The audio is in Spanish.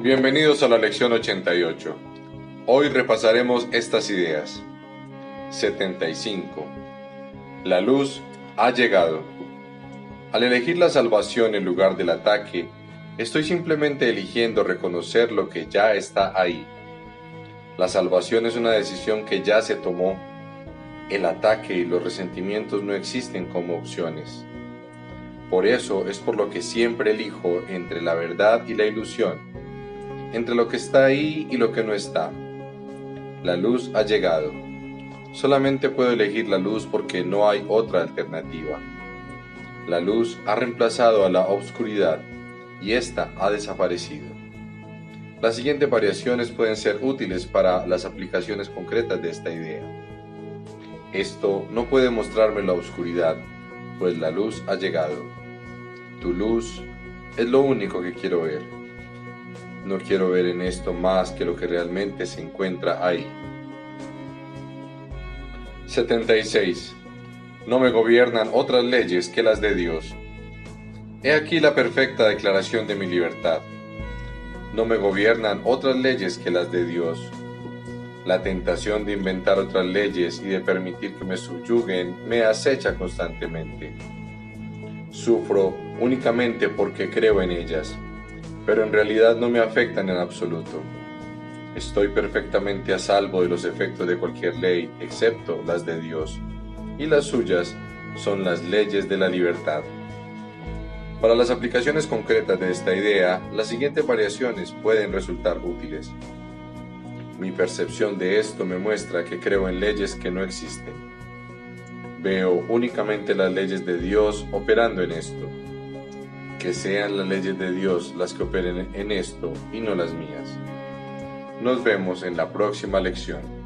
Bienvenidos a la lección 88. Hoy repasaremos estas ideas. 75. La luz ha llegado. Al elegir la salvación en lugar del ataque, estoy simplemente eligiendo reconocer lo que ya está ahí. La salvación es una decisión que ya se tomó. El ataque y los resentimientos no existen como opciones. Por eso es por lo que siempre elijo entre la verdad y la ilusión, entre lo que está ahí y lo que no está. La luz ha llegado. Solamente puedo elegir la luz porque no hay otra alternativa. La luz ha reemplazado a la obscuridad y ésta ha desaparecido. Las siguientes variaciones pueden ser útiles para las aplicaciones concretas de esta idea. Esto no puede mostrarme la oscuridad, pues la luz ha llegado. Tu luz es lo único que quiero ver. No quiero ver en esto más que lo que realmente se encuentra ahí. 76. No me gobiernan otras leyes que las de Dios. He aquí la perfecta declaración de mi libertad. No me gobiernan otras leyes que las de Dios. La tentación de inventar otras leyes y de permitir que me subyuguen me acecha constantemente. Sufro únicamente porque creo en ellas, pero en realidad no me afectan en absoluto. Estoy perfectamente a salvo de los efectos de cualquier ley, excepto las de Dios, y las suyas son las leyes de la libertad. Para las aplicaciones concretas de esta idea, las siguientes variaciones pueden resultar útiles. Mi percepción de esto me muestra que creo en leyes que no existen. Veo únicamente las leyes de Dios operando en esto. Que sean las leyes de Dios las que operen en esto y no las mías. Nos vemos en la próxima lección.